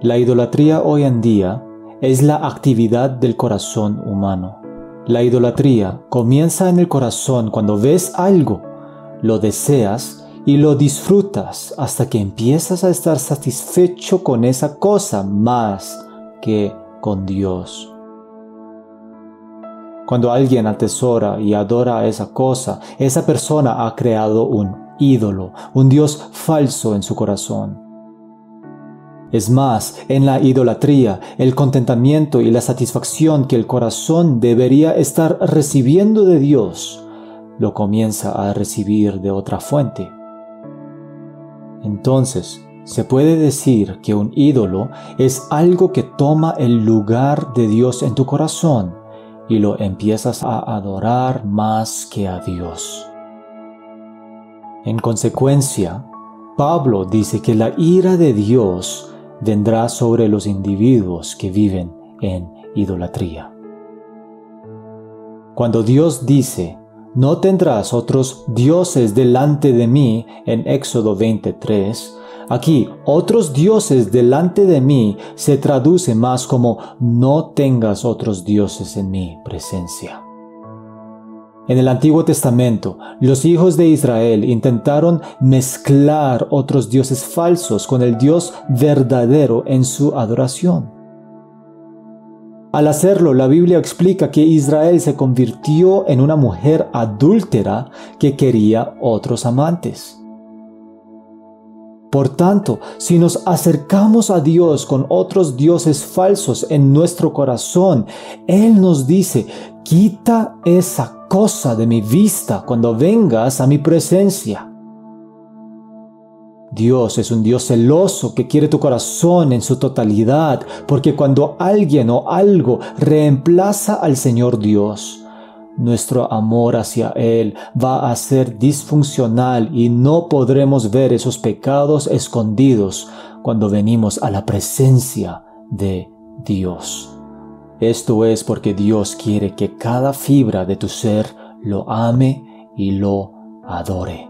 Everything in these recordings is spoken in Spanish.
La idolatría hoy en día es la actividad del corazón humano. La idolatría comienza en el corazón cuando ves algo, lo deseas y lo disfrutas hasta que empiezas a estar satisfecho con esa cosa más que con Dios. Cuando alguien atesora y adora a esa cosa, esa persona ha creado un ídolo, un Dios falso en su corazón. Es más, en la idolatría, el contentamiento y la satisfacción que el corazón debería estar recibiendo de Dios, lo comienza a recibir de otra fuente. Entonces, se puede decir que un ídolo es algo que toma el lugar de Dios en tu corazón y lo empiezas a adorar más que a Dios. En consecuencia, Pablo dice que la ira de Dios vendrá sobre los individuos que viven en idolatría. Cuando Dios dice, no tendrás otros dioses delante de mí en Éxodo 23, Aquí, otros dioses delante de mí se traduce más como no tengas otros dioses en mi presencia. En el Antiguo Testamento, los hijos de Israel intentaron mezclar otros dioses falsos con el Dios verdadero en su adoración. Al hacerlo, la Biblia explica que Israel se convirtió en una mujer adúltera que quería otros amantes. Por tanto, si nos acercamos a Dios con otros dioses falsos en nuestro corazón, Él nos dice, quita esa cosa de mi vista cuando vengas a mi presencia. Dios es un Dios celoso que quiere tu corazón en su totalidad, porque cuando alguien o algo reemplaza al Señor Dios, nuestro amor hacia Él va a ser disfuncional y no podremos ver esos pecados escondidos cuando venimos a la presencia de Dios. Esto es porque Dios quiere que cada fibra de tu ser lo ame y lo adore.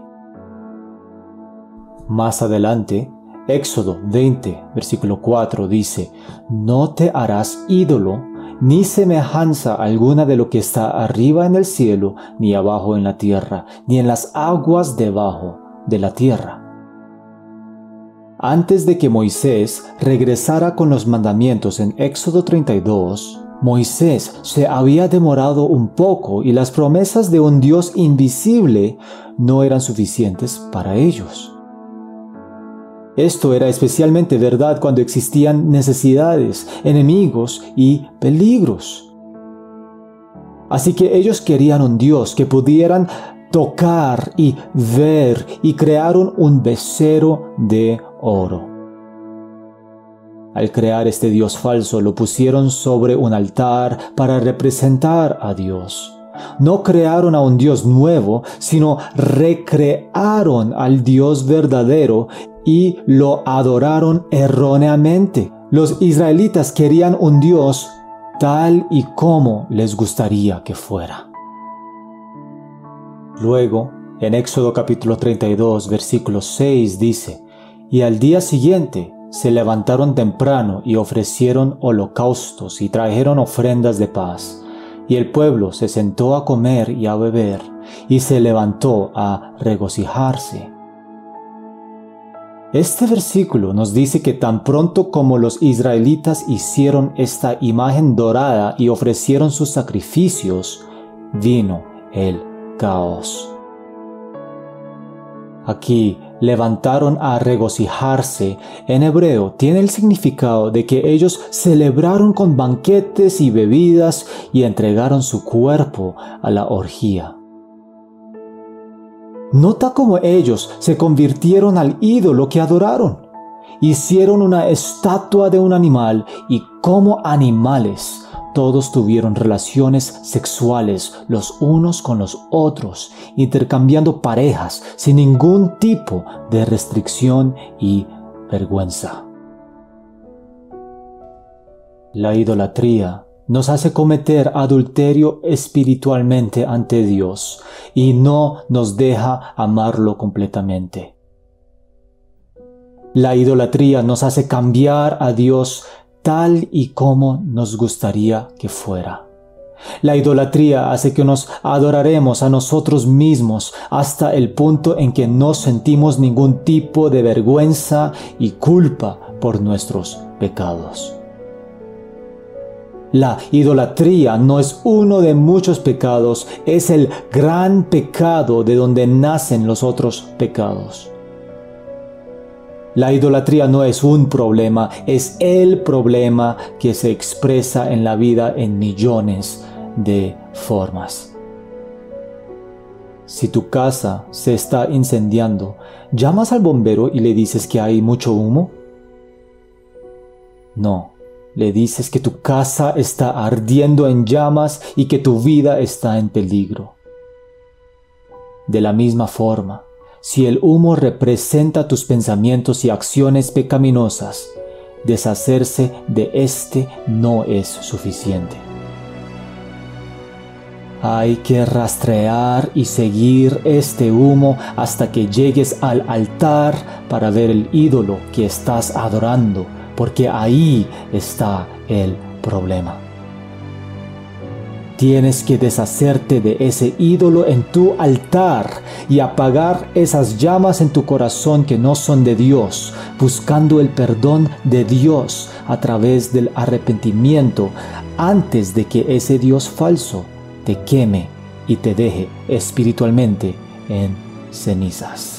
Más adelante, Éxodo 20, versículo 4 dice, No te harás ídolo ni semejanza alguna de lo que está arriba en el cielo, ni abajo en la tierra, ni en las aguas debajo de la tierra. Antes de que Moisés regresara con los mandamientos en Éxodo 32, Moisés se había demorado un poco y las promesas de un Dios invisible no eran suficientes para ellos. Esto era especialmente verdad cuando existían necesidades, enemigos y peligros. Así que ellos querían un Dios que pudieran tocar y ver y crearon un becerro de oro. Al crear este Dios falso lo pusieron sobre un altar para representar a Dios. No crearon a un Dios nuevo, sino recrearon al Dios verdadero y lo adoraron erróneamente. Los israelitas querían un Dios tal y como les gustaría que fuera. Luego, en Éxodo capítulo 32, versículo 6 dice, Y al día siguiente se levantaron temprano y ofrecieron holocaustos y trajeron ofrendas de paz. Y el pueblo se sentó a comer y a beber, y se levantó a regocijarse. Este versículo nos dice que tan pronto como los israelitas hicieron esta imagen dorada y ofrecieron sus sacrificios, vino el caos. Aquí levantaron a regocijarse en hebreo tiene el significado de que ellos celebraron con banquetes y bebidas y entregaron su cuerpo a la orgía. Nota cómo ellos se convirtieron al ídolo que adoraron. Hicieron una estatua de un animal y como animales todos tuvieron relaciones sexuales los unos con los otros, intercambiando parejas sin ningún tipo de restricción y vergüenza. La idolatría nos hace cometer adulterio espiritualmente ante Dios y no nos deja amarlo completamente. La idolatría nos hace cambiar a Dios tal y como nos gustaría que fuera. La idolatría hace que nos adoraremos a nosotros mismos hasta el punto en que no sentimos ningún tipo de vergüenza y culpa por nuestros pecados. La idolatría no es uno de muchos pecados, es el gran pecado de donde nacen los otros pecados. La idolatría no es un problema, es el problema que se expresa en la vida en millones de formas. Si tu casa se está incendiando, ¿llamas al bombero y le dices que hay mucho humo? No, le dices que tu casa está ardiendo en llamas y que tu vida está en peligro. De la misma forma, si el humo representa tus pensamientos y acciones pecaminosas, deshacerse de éste no es suficiente. Hay que rastrear y seguir este humo hasta que llegues al altar para ver el ídolo que estás adorando porque ahí está el problema. Tienes que deshacerte de ese ídolo en tu altar y apagar esas llamas en tu corazón que no son de Dios, buscando el perdón de Dios a través del arrepentimiento antes de que ese Dios falso te queme y te deje espiritualmente en cenizas.